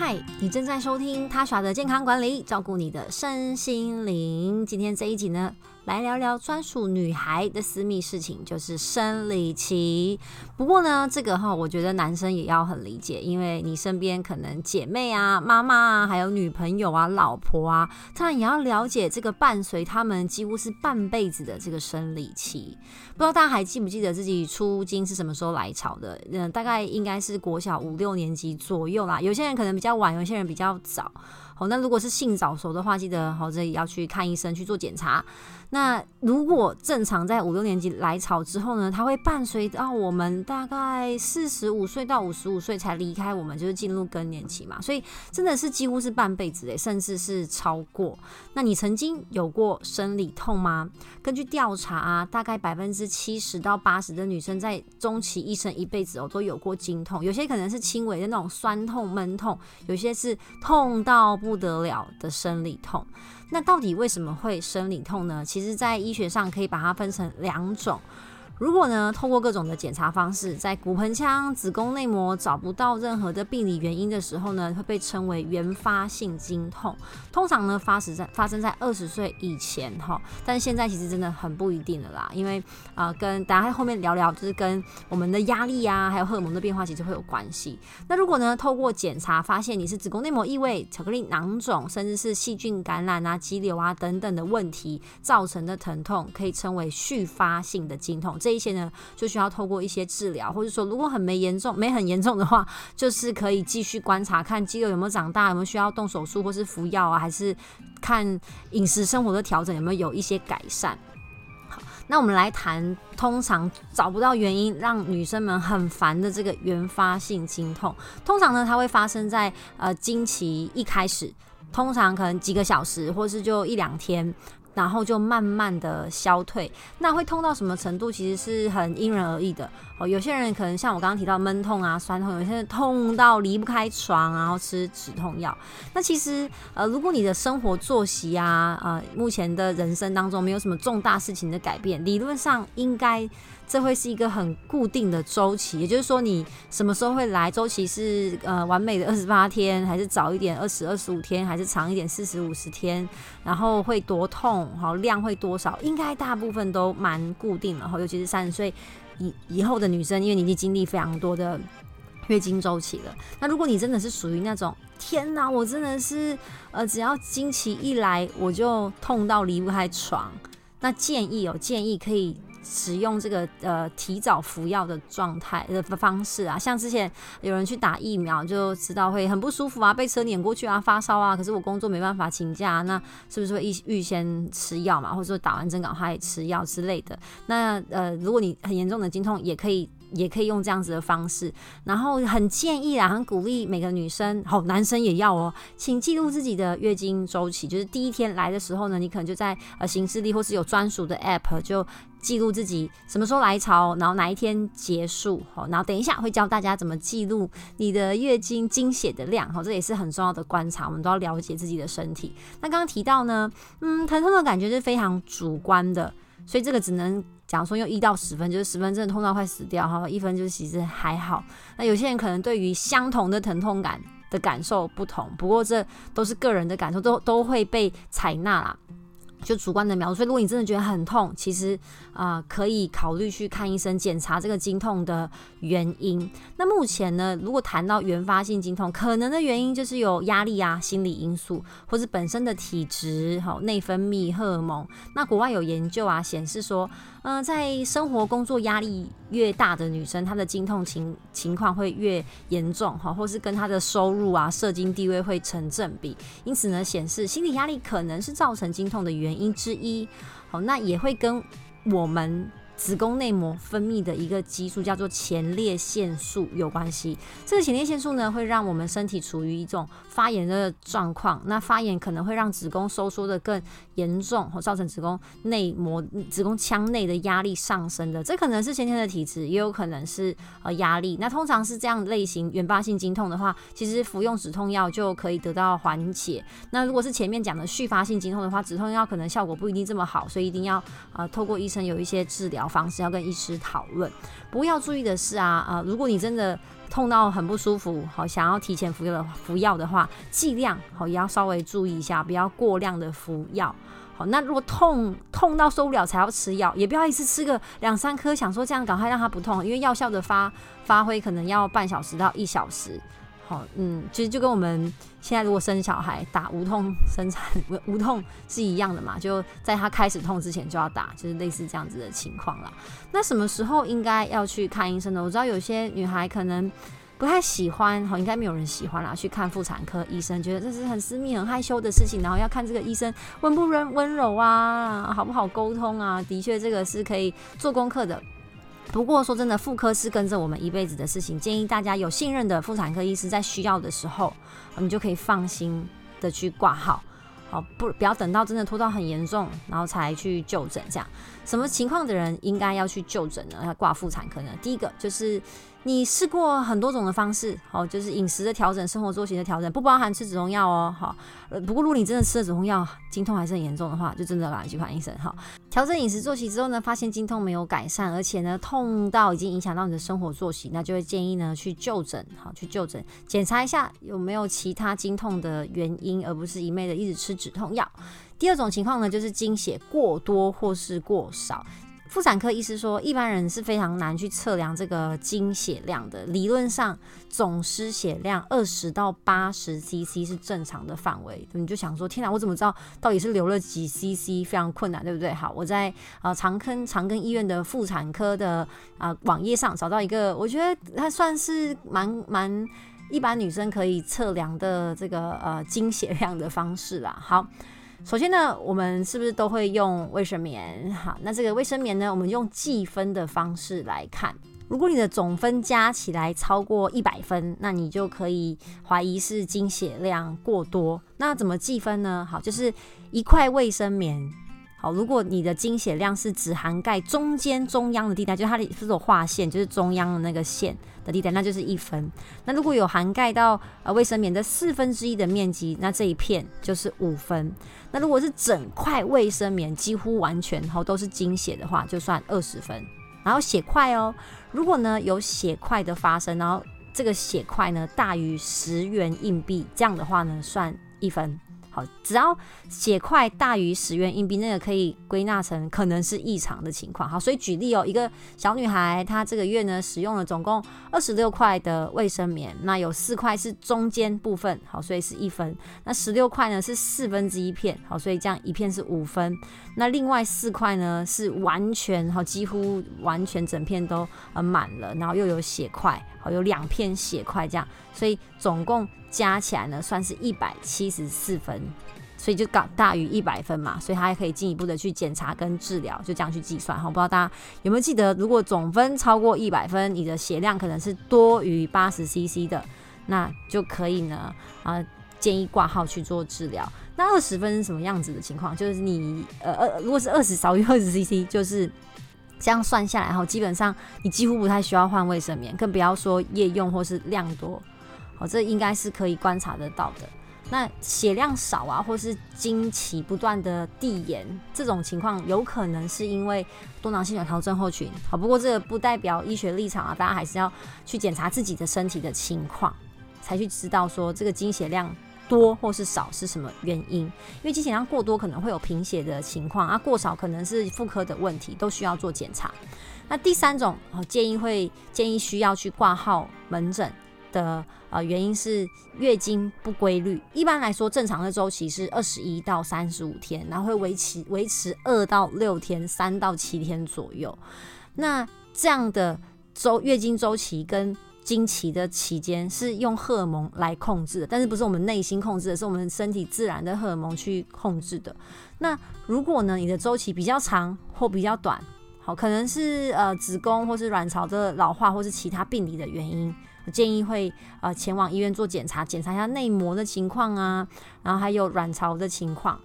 嗨，你正在收听他耍的健康管理，照顾你的身心灵。今天这一集呢，来聊聊专属女孩的私密事情，就是生理期。不过呢，这个哈，我觉得男生也要很理解，因为你身边可能姐妹啊、妈妈啊，还有女朋友啊、老婆啊，当然也要了解这个伴随他们几乎是半辈子的这个生理期。不知道大家还记不记得自己初经是什么时候来潮的？嗯，大概应该是国小五六年级左右啦。有些人可能比较晚，有些人比较早。好，那如果是性早熟的话，记得好，这里要去看医生去做检查。那如果正常在五六年级来潮之后呢，它会伴随到我们大概四十五岁到五十五岁才离开我们，就是进入更年期嘛。所以真的是几乎是半辈子诶，甚至是超过。那你曾经有过生理痛吗？根据调查啊，大概百分之七十到八十的女生在终其一生一辈子哦都有过经痛，有些可能是轻微的那种酸痛闷痛，有些是痛到不得了的生理痛，那到底为什么会生理痛呢？其实，在医学上可以把它分成两种。如果呢，透过各种的检查方式，在骨盆腔、子宫内膜找不到任何的病理原因的时候呢，会被称为原发性经痛。通常呢，发生在发生在二十岁以前哈，但是现在其实真的很不一定了啦，因为啊、跟大家后面聊聊，就是跟我们的压力啊，还有荷尔蒙的变化，其实会有关系。那如果呢，透过检查发现你是子宫内膜异位、巧克力囊肿，甚至是细菌感染啊、肌瘤啊等等的问题造成的疼痛，可以称为续发性的经痛。这一些呢，就需要透过一些治疗，或者说如果很没严重、没很严重的话，就是可以继续观察，看肌肉有没有长大，有没有需要动手术或是服药啊，还是看饮食生活的调整有没有有一些改善。好，那我们来谈，通常找不到原因让女生们很烦的这个原发性经痛，通常呢，它会发生在呃经期一开始，通常可能几个小时，或是就一两天。然后就慢慢的消退，那会痛到什么程度？其实是很因人而异的哦。有些人可能像我刚刚提到闷痛啊、酸痛，有些人痛到离不开床，然后吃止痛药。那其实呃，如果你的生活作息啊，呃，目前的人生当中没有什么重大事情的改变，理论上应该。这会是一个很固定的周期，也就是说，你什么时候会来？周期是呃完美的二十八天，还是早一点二十二十五天，还是长一点四十五十天？然后会多痛？好，量会多少？应该大部分都蛮固定的。哈，尤其是三十岁以以后的女生，因为你已经经历非常多的月经周期了。那如果你真的是属于那种天哪，我真的是呃只要经期一来我就痛到离不开床，那建议哦，建议可以。使用这个呃提早服药的状态的方式啊，像之前有人去打疫苗就知道会很不舒服啊，被车碾过去啊，发烧啊，可是我工作没办法请假，那是不是会预预先吃药嘛，或者说打完针赶快吃药之类的？那呃，如果你很严重的经痛，也可以也可以用这样子的方式，然后很建议啊，很鼓励每个女生，好，男生也要哦，请记录自己的月经周期，就是第一天来的时候呢，你可能就在呃行事历或是有专属的 app 就。记录自己什么时候来潮，然后哪一天结束，好，然后等一下会教大家怎么记录你的月经经血的量，好，这也是很重要的观察，我们都要了解自己的身体。那刚刚提到呢，嗯，疼痛的感觉是非常主观的，所以这个只能讲说用一到十分，就是十分真的痛到快死掉，哈，一分就是其实还好。那有些人可能对于相同的疼痛感的感受不同，不过这都是个人的感受，都都会被采纳啦。就主观的描述，所以如果你真的觉得很痛，其实啊、可以考虑去看医生检查这个经痛的原因。那目前呢，如果谈到原发性经痛，可能的原因就是有压力啊、心理因素，或是本身的体质、好内分泌、荷尔蒙。那国外有研究啊显示说，嗯、在生活工作压力越大的女生，她的经痛情情况会越严重哈，或是跟她的收入啊、社经地位会成正比。因此呢，显示心理压力可能是造成经痛的原因。之一，好，那也会跟我们。子宫内膜分泌的一个激素叫做前列腺素有关系。这个前列腺素呢，会让我们身体处于一种发炎的状况。那发炎可能会让子宫收缩的更严重，或造成子宫内膜、子宫腔内的压力上升的。这可能是先天的体质，也有可能是呃压力。那通常是这样类型原发性经痛的话，其实服用止痛药就可以得到缓解。那如果是前面讲的续发性经痛的话，止痛药可能效果不一定这么好，所以一定要呃透过医生有一些治疗。方式要跟医师讨论。不过要注意的是啊，呃，如果你真的痛到很不舒服，好，想要提前服药的服药的话，剂量好也要稍微注意一下，不要过量的服药。好，那如果痛痛到受不了才要吃药，也不要一次吃个两三颗，想说这样赶快让它不痛，因为药效的发发挥可能要半小时到一小时。好，嗯，其实就跟我们现在如果生小孩打无痛生产无痛是一样的嘛，就在他开始痛之前就要打，就是类似这样子的情况啦。那什么时候应该要去看医生呢？我知道有些女孩可能。不太喜欢，好，应该没有人喜欢啦。去看妇产科医生，觉得这是很私密、很害羞的事情，然后要看这个医生温不温温柔啊，好不好沟通啊？的确，这个是可以做功课的。不过说真的，妇科是跟着我们一辈子的事情，建议大家有信任的妇产科医师，在需要的时候，你就可以放心的去挂号。好，不不要等到真的拖到很严重，然后才去就诊。这样，什么情况的人应该要去就诊呢？要挂妇产科呢？第一个就是。你试过很多种的方式，好，就是饮食的调整、生活作息的调整，不包含吃止痛药哦，好。不过如果你真的吃了止痛药，经痛还是很严重的话，就真的赶快去看医生，哈。调整饮食作息之后呢，发现经痛没有改善，而且呢，痛到已经影响到你的生活作息，那就会建议呢去就诊，好，去就诊检查一下有没有其他经痛的原因，而不是一昧的一直吃止痛药。第二种情况呢，就是经血过多或是过少。妇产科医师说，一般人是非常难去测量这个经血量的。理论上，总失血量二十到八十 CC 是正常的范围。你就想说，天哪，我怎么知道到底是流了几 CC？非常困难，对不对？好，我在呃长庚长庚医院的妇产科的啊、网页上找到一个，我觉得它算是蛮蛮一般女生可以测量的这个呃经血量的方式啦。好。首先呢，我们是不是都会用卫生棉？好，那这个卫生棉呢，我们用计分的方式来看。如果你的总分加起来超过一百分，那你就可以怀疑是经血量过多。那怎么计分呢？好，就是一块卫生棉。好，如果你的经血量是只涵盖中间中央的地带，就是它的这种划线，就是中央的那个线的地带，那就是一分。那如果有涵盖到呃卫生棉的四分之一的面积，那这一片就是五分。那如果是整块卫生棉几乎完全然后都是经血的话，就算二十分。然后血块哦，如果呢有血块的发生，然后这个血块呢大于十元硬币，这样的话呢算一分。好只要血块大于十元硬币，那个可以归纳成可能是异常的情况。好，所以举例哦，一个小女孩，她这个月呢使用了总共二十六块的卫生棉，那有四块是中间部分，好，所以是一分。那十六块呢是四分之一片，好，所以这样一片是五分。那另外四块呢是完全好，几乎完全整片都呃满了，然后又有血块，好，有两片血块这样，所以总共。加起来呢，算是一百七十四分，所以就高大于一百分嘛，所以他还可以进一步的去检查跟治疗，就这样去计算。好，不知道大家有没有记得，如果总分超过一百分，你的血量可能是多于八十 CC 的，那就可以呢，啊，建议挂号去做治疗。那二十分是什么样子的情况？就是你呃呃，如果是二十少于二十 CC，就是这样算下来后，基本上你几乎不太需要换卫生棉，更不要说夜用或是量多。哦，这应该是可以观察得到的。那血量少啊，或是经期不断的递延，这种情况有可能是因为多囊性卵巢症候群。好，不过这个不代表医学立场啊，大家还是要去检查自己的身体的情况，才去知道说这个经血量多或是少是什么原因。因为经血量过多可能会有贫血的情况啊，过少可能是妇科的问题，都需要做检查。那第三种，哦建议会建议需要去挂号门诊的呃原因是月经不规律，一般来说正常的周期是二十一到三十五天，然后会维持维持二到六天，三到七天左右。那这样的周月经周期跟经期的期间是用荷尔蒙来控制的，但是不是我们内心控制的，是我们身体自然的荷尔蒙去控制的。那如果呢，你的周期比较长或比较短，好，可能是呃子宫或是卵巢的老化，或是其他病理的原因。建议会呃前往医院做检查，检查一下内膜的情况啊，然后还有卵巢的情况。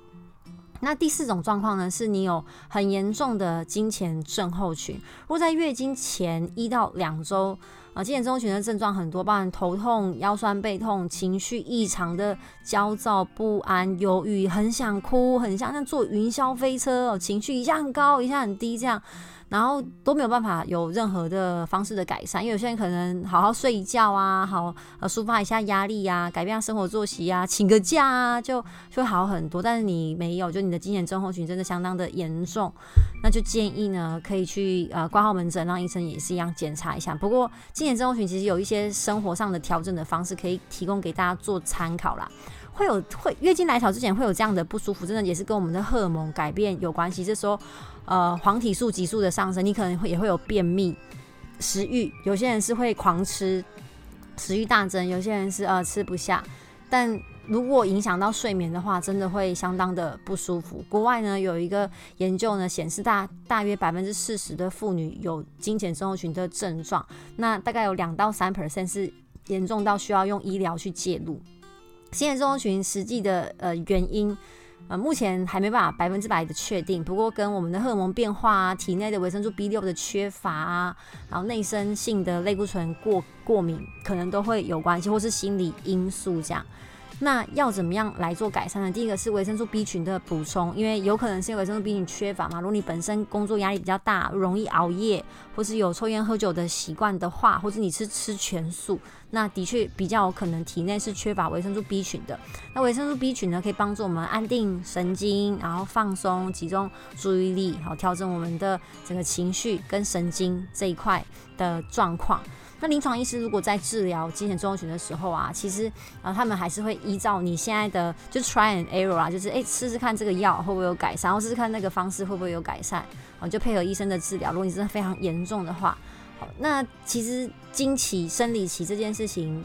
那第四种状况呢，是你有很严重的经前症候群。如果在月经前一到两周啊，经前症候群的症状很多，包含头痛、腰酸背痛、情绪异常的焦躁不安、忧郁、很想哭、很像在坐云霄飞车哦，情绪一下很高，一下很低这样。然后都没有办法有任何的方式的改善，因为有些人可能好好睡一觉啊，好呃抒发一下压力啊，改变下生活作息啊，请个假啊，就就会好很多。但是你没有，就你的经前症候群真的相当的严重，那就建议呢可以去呃挂号门诊，让医生也是一样检查一下。不过经前症候群其实有一些生活上的调整的方式，可以提供给大家做参考啦。会有会月经来潮之前会有这样的不舒服，真的也是跟我们的荷尔蒙改变有关系。这时候，呃，黄体素急速的上升，你可能会也会有便秘、食欲，有些人是会狂吃，食欲大增；有些人是呃吃不下。但如果影响到睡眠的话，真的会相当的不舒服。国外呢有一个研究呢显示大，大大约百分之四十的妇女有经前症候群的症状，那大概有两到三 percent 是严重到需要用医疗去介入。经前症候群实际的呃原因，呃目前还没办法百分之百的确定。不过跟我们的荷尔蒙变化啊、体内的维生素 B 六的缺乏啊，然后内生性的类固醇过过敏，可能都会有关系，或是心理因素这样。那要怎么样来做改善呢？第一个是维生素 B 群的补充，因为有可能是维生素 B 群缺乏嘛。如果你本身工作压力比较大，容易熬夜，或是有抽烟喝酒的习惯的话，或者你是吃全素，那的确比较有可能体内是缺乏维生素 B 群的。那维生素 B 群呢，可以帮助我们安定神经，然后放松、集中注意力，好调整我们的整个情绪跟神经这一块的状况。那临床医师如果在治疗精神症候群的时候啊，其实啊、他们还是会依照你现在的就 try and error 啊，就是哎试试看这个药会不会有改善，然后试试看那个方式会不会有改善，啊，就配合医生的治疗。如果你真的非常严重的话，好，那其实经期生理期这件事情，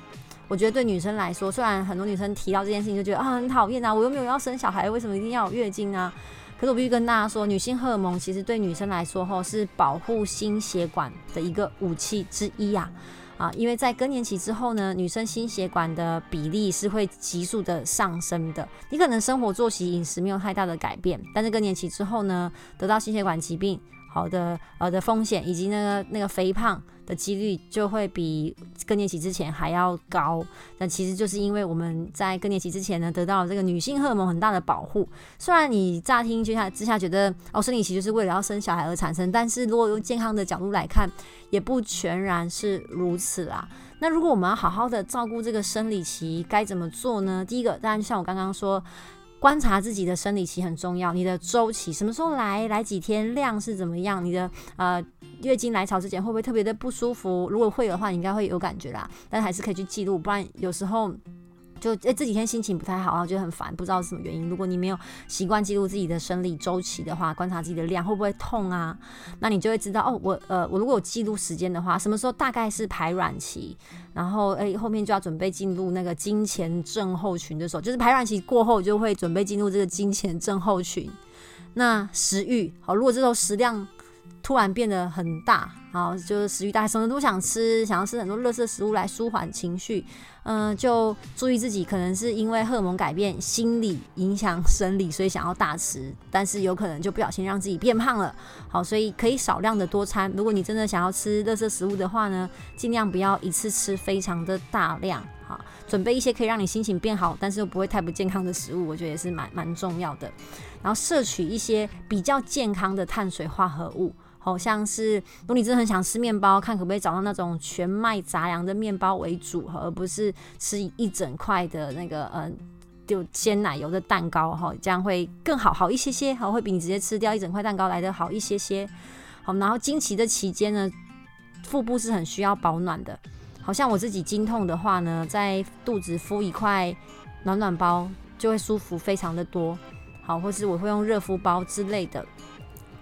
我觉得对女生来说，虽然很多女生提到这件事情就觉得啊很讨厌啊，我又没有要生小孩，为什么一定要有月经啊？可是我必须跟大家说，女性荷尔蒙其实对女生来说，吼是保护心血管的一个武器之一呀，啊，因为在更年期之后呢，女生心血管的比例是会急速的上升的。你可能生活作息、饮食没有太大的改变，但是更年期之后呢，得到心血管疾病。好的，呃的风险以及那个那个肥胖的几率就会比更年期之前还要高。那其实就是因为我们在更年期之前呢，得到了这个女性荷尔蒙很大的保护。虽然你乍听之下之下觉得哦，生理期就是为了要生小孩而产生，但是如果用健康的角度来看，也不全然是如此啦。那如果我们要好好的照顾这个生理期，该怎么做呢？第一个，当然像我刚刚说。观察自己的生理期很重要，你的周期什么时候来，来几天，量是怎么样？你的呃月经来潮之前会不会特别的不舒服？如果会的话，你应该会有感觉啦，但还是可以去记录，不然有时候。就诶、欸，这几天心情不太好，然后觉得很烦，不知道是什么原因。如果你没有习惯记录自己的生理周期的话，观察自己的量会不会痛啊？那你就会知道哦，我呃，我如果有记录时间的话，什么时候大概是排卵期，然后诶、后面就要准备进入那个金钱症候群的时候，就是排卵期过后就会准备进入这个金钱症候群。那食欲好，如果这时候食量突然变得很大，好，就是食欲大，什么都想吃，想要吃很多垃圾食物来舒缓情绪，嗯、就注意自己可能是因为荷尔蒙改变，心理影响生理，所以想要大吃，但是有可能就不小心让自己变胖了。好，所以可以少量的多餐。如果你真的想要吃垃圾食物的话呢，尽量不要一次吃非常的大量。啊，准备一些可以让你心情变好，但是又不会太不健康的食物，我觉得也是蛮蛮重要的。然后摄取一些比较健康的碳水化合物。好像是，如果你真的很想吃面包，看可不可以找到那种全麦杂粮的面包为主，而不是吃一整块的那个呃，就鲜奶油的蛋糕哈，这样会更好，好一些些，好，会比你直接吃掉一整块蛋糕来得好一些些。好，然后经期的期间呢，腹部是很需要保暖的。好像我自己经痛的话呢，在肚子敷一块暖暖包就会舒服非常的多。好，或是我会用热敷包之类的。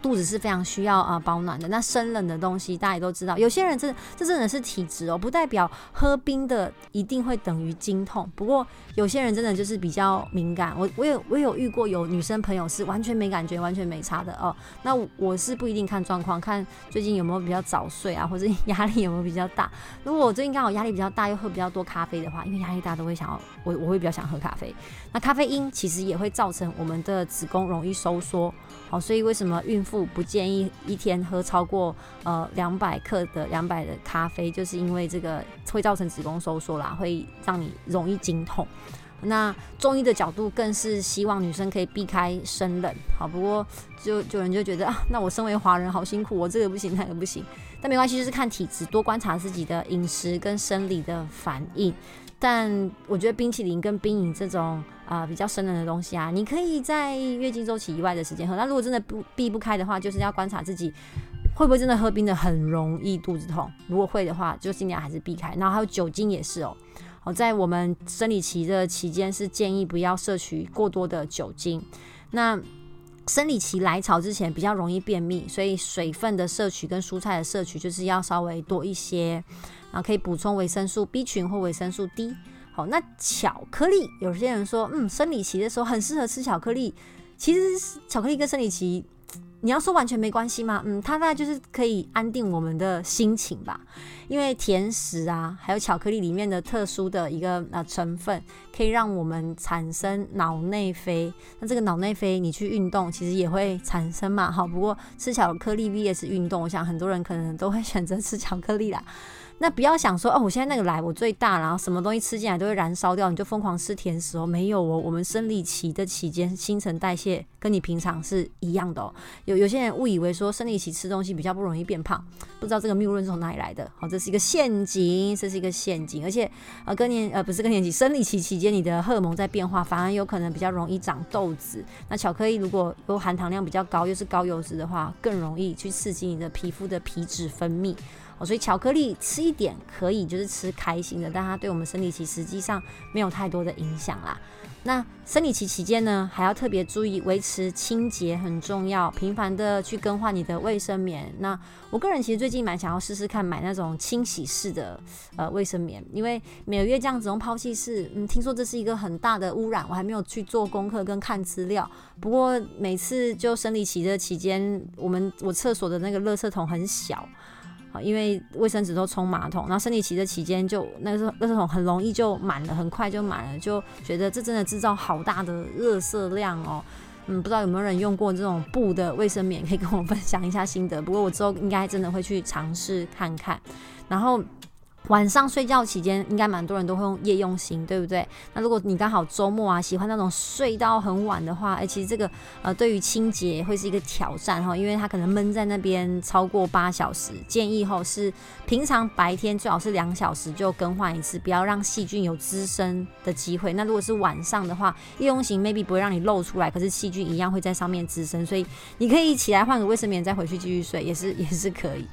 肚子是非常需要啊、保暖的。那生冷的东西大家也都知道，有些人这这真的是体质哦，不代表喝冰的一定会等于经痛。不过有些人真的就是比较敏感，我我有我有遇过有女生朋友是完全没感觉，完全没差的哦。那我是不一定看状况，看最近有没有比较早睡啊，或者压力有没有比较大。如果我最近刚好压力比较大，又喝比较多咖啡的话，因为压力大都会想要我我会比较想喝咖啡。那咖啡因其实也会造成我们的子宫容易收缩，好，所以为什么孕妇不建议一天喝超过呃两百克的两百的咖啡，就是因为这个会造成子宫收缩啦，会让你容易经痛。那中医的角度更是希望女生可以避开生冷。好，不过就有人就觉得啊，那我身为华人好辛苦，我这个不行，那个不行。但没关系，就是看体质，多观察自己的饮食跟生理的反应。但我觉得冰淇淋跟冰饮这种啊、比较生冷的东西啊，你可以在月经周期以外的时间喝。那如果真的不避不开的话，就是要观察自己会不会真的喝冰的很容易肚子痛。如果会的话，就尽量还是避开。然后还有酒精也是哦。哦，在我们生理期的期间是建议不要摄取过多的酒精。那生理期来潮之前比较容易便秘，所以水分的摄取跟蔬菜的摄取就是要稍微多一些。啊，可以补充维生素 B 群或维生素 D。好，那巧克力，有些人说，嗯，生理期的时候很适合吃巧克力。其实巧克力跟生理期，你要说完全没关系吗？嗯，它大概就是可以安定我们的心情吧。因为甜食啊，还有巧克力里面的特殊的一个呃成分，可以让我们产生脑内啡。那这个脑内啡，你去运动其实也会产生嘛。好，不过吃巧克力 vs 运动，我想很多人可能都会选择吃巧克力啦。那不要想说哦，我现在那个来我最大，然后什么东西吃进来都会燃烧掉，你就疯狂吃甜食哦。没有哦，我们生理期的期间新陈代谢跟你平常是一样的哦。有有些人误以为说生理期吃东西比较不容易变胖，不知道这个谬论是从哪里来的。好，这是一个陷阱，这是一个陷阱。而且呃更年呃不是更年期，生理期期间你的荷尔蒙在变化，反而有可能比较容易长痘子。那巧克力如果有含糖量比较高，又是高油脂的话，更容易去刺激你的皮肤的皮脂分泌。哦，所以巧克力吃一点可以，就是吃开心的，但它对我们生理期实际上没有太多的影响啦。那生理期期间呢，还要特别注意维持清洁很重要，频繁的去更换你的卫生棉。那我个人其实最近蛮想要试试看买那种清洗式的呃卫生棉，因为每个月这样子用抛弃式，嗯，听说这是一个很大的污染，我还没有去做功课跟看资料。不过每次就生理期的期间，我们我厕所的那个垃圾桶很小。因为卫生纸都冲马桶，然后生理期的期间就那个时候那时候很容易就满了，很快就满了，就觉得这真的制造好大的热色量哦。嗯，不知道有没有人用过这种布的卫生棉，可以跟我分享一下心得。不过我之后应该真的会去尝试看看，然后。晚上睡觉期间，应该蛮多人都会用夜用型，对不对？那如果你刚好周末啊，喜欢那种睡到很晚的话，哎，其实这个呃，对于清洁会是一个挑战哈，因为它可能闷在那边超过八小时。建议哈是平常白天最好是两小时就更换一次，不要让细菌有滋生的机会。那如果是晚上的话，夜用型 maybe 不会让你露出来，可是细菌一样会在上面滋生，所以你可以起来换个卫生棉，再回去继续睡，也是 也是可以。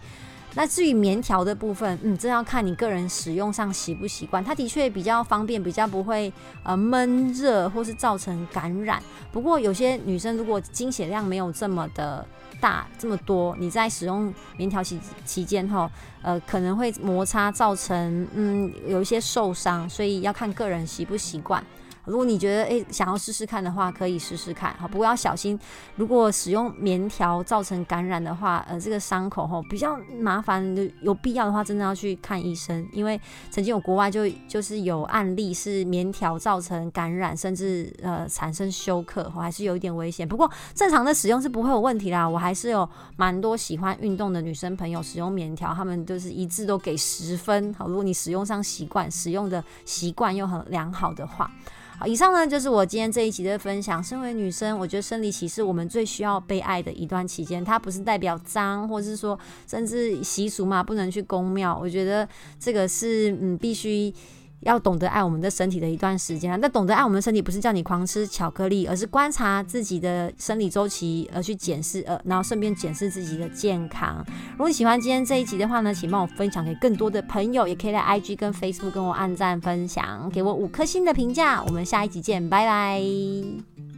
那至于棉条的部分，嗯，这要看你个人使用上习不习惯。它的确比较方便，比较不会呃闷热或是造成感染。不过有些女生如果经血量没有这么的大，这么多，你在使用棉条期期间哈，呃，可能会摩擦造成嗯有一些受伤，所以要看个人习不习惯。如果你觉得诶、想要试试看的话，可以试试看，哈，不过要小心。如果使用棉条造成感染的话，呃，这个伤口吼比较麻烦，有必要的话，真的要去看医生。因为曾经有国外就就是有案例是棉条造成感染，甚至呃产生休克，还是有一点危险。不过正常的使用是不会有问题啦。我还是有蛮多喜欢运动的女生朋友使用棉条，她们就是一致都给十分。好，如果你使用上习惯，使用的习惯又很良好的话。好，以上呢就是我今天这一集的分享。身为女生，我觉得生理期是我们最需要被爱的一段期间。它不是代表脏，或是说甚至习俗嘛，不能去公庙。我觉得这个是嗯必须。要懂得爱我们的身体的一段时间，那懂得爱我们的身体不是叫你狂吃巧克力，而是观察自己的生理周期，而去检视，呃，然后顺便检视自己的健康。如果你喜欢今天这一集的话呢，请帮我分享给更多的朋友，也可以在 IG 跟 Facebook 跟我按赞分享，给我五颗星的评价。我们下一集见，拜拜。